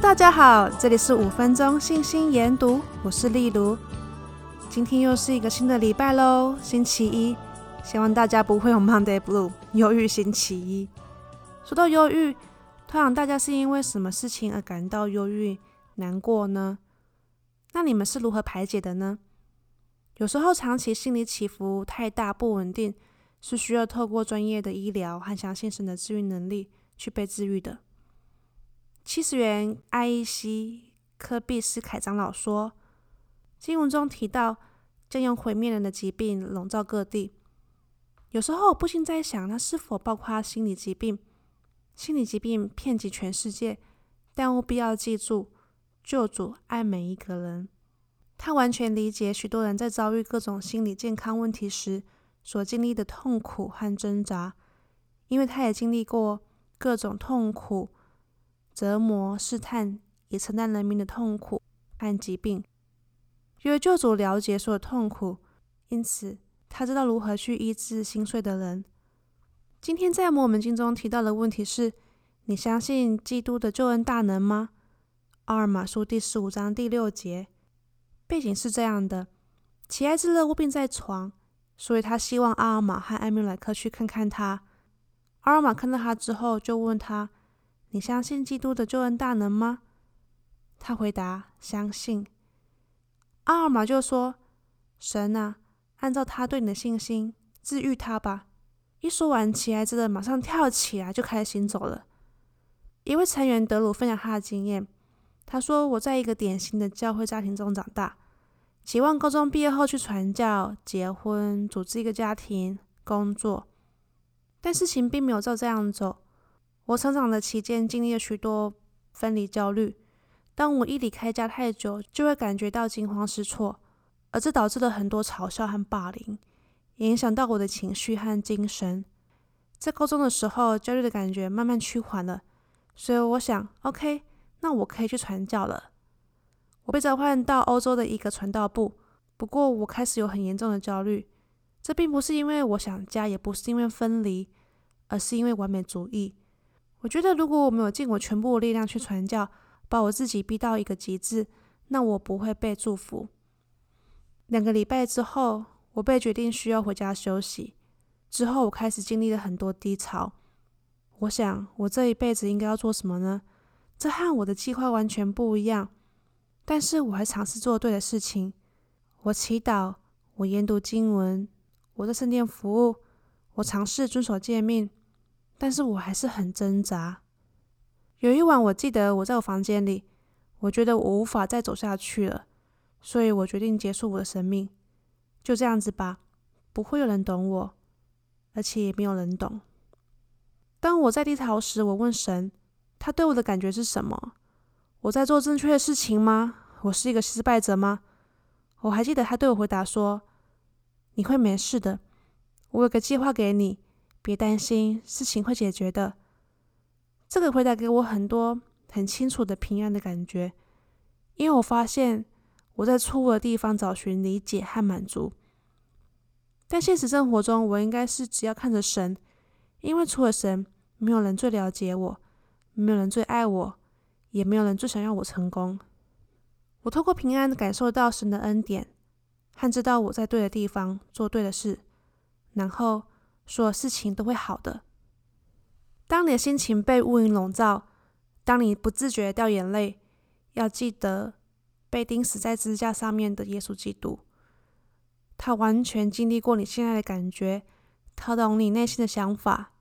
大家好，这里是五分钟信心研读，我是丽茹。今天又是一个新的礼拜喽，星期一，希望大家不会有 Monday Blue，忧郁星期一。说到忧郁，通常大家是因为什么事情而感到忧郁、难过呢？那你们是如何排解的呢？有时候长期心理起伏太大、不稳定，是需要透过专业的医疗和相信神的治愈能力去被治愈的。七十元爱义西科毕斯凯长老说，经文中提到将用毁灭人的疾病笼罩各地。有时候我不禁在想，那是否包括心理疾病？心理疾病遍及全世界，但务必要记住，救主爱每一个人，他完全理解许多人在遭遇各种心理健康问题时所经历的痛苦和挣扎，因为他也经历过各种痛苦。折磨、试探，也承担人民的痛苦和疾病。因为救主了解所有痛苦，因此他知道如何去医治心碎的人。今天在摩门经中提到的问题是：你相信基督的救恩大能吗？奥尔马书第十五章第六节。背景是这样的：其爱之勒卧病在床，所以他希望阿尔玛和艾米莱克去看看他。阿尔玛看到他之后，就问他。你相信基督的救恩大能吗？他回答：相信。阿尔玛就说：“神啊，按照他对你的信心，治愈他吧。”一说完，起来之勒马上跳起来，就开始行走了。一位成员德鲁分享他的经验，他说：“我在一个典型的教会家庭中长大，期望高中毕业后去传教、结婚、组织一个家庭、工作，但事情并没有照这样走。”我成长的期间经历了许多分离焦虑，当我一离开家太久，就会感觉到惊慌失措，而这导致了很多嘲笑和霸凌，影响到我的情绪和精神。在高中的时候，焦虑的感觉慢慢趋缓了，所以我想，OK，那我可以去传教了。我被召唤到欧洲的一个传道部，不过我开始有很严重的焦虑，这并不是因为我想家，也不是因为分离，而是因为完美主义。我觉得，如果我没有尽我全部的力量去传教，把我自己逼到一个极致，那我不会被祝福。两个礼拜之后，我被决定需要回家休息。之后，我开始经历了很多低潮。我想，我这一辈子应该要做什么呢？这和我的计划完全不一样。但是，我还尝试做对的事情。我祈祷，我研读经文，我在圣殿服务，我尝试遵守诫命。但是我还是很挣扎。有一晚，我记得我在我房间里，我觉得我无法再走下去了，所以我决定结束我的生命。就这样子吧，不会有人懂我，而且也没有人懂。当我在低潮时，我问神，他对我的感觉是什么？我在做正确的事情吗？我是一个失败者吗？我还记得他对我回答说：“你会没事的，我有个计划给你。”别担心，事情会解决的。这个回答给我很多很清楚的平安的感觉，因为我发现我在错误的地方找寻理解和满足。但现实生活中，我应该是只要看着神，因为除了神，没有人最了解我，没有人最爱我，也没有人最想要我成功。我透过平安感受到神的恩典，和知道我在对的地方做对的事，然后。所有事情都会好的。当你的心情被乌云笼罩，当你不自觉掉眼泪，要记得被钉死在支架上面的耶稣基督，他完全经历过你现在的感觉，他懂你内心的想法。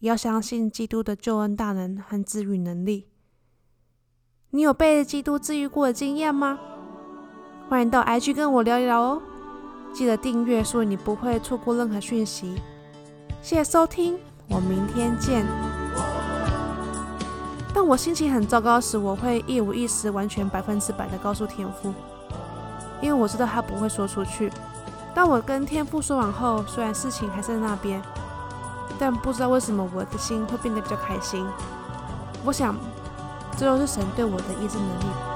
也要相信基督的救恩大能和治愈能力。你有被基督治愈过的经验吗？欢迎到 IG 跟我聊一聊哦。记得订阅，所以你不会错过任何讯息。谢谢收听，我明天见。当我心情很糟糕时，我会一五一十、完全百分之百的告诉天父，因为我知道他不会说出去。当我跟天父说完后，虽然事情还在那边，但不知道为什么我的心会变得比较开心。我想，这就是神对我的医治能力。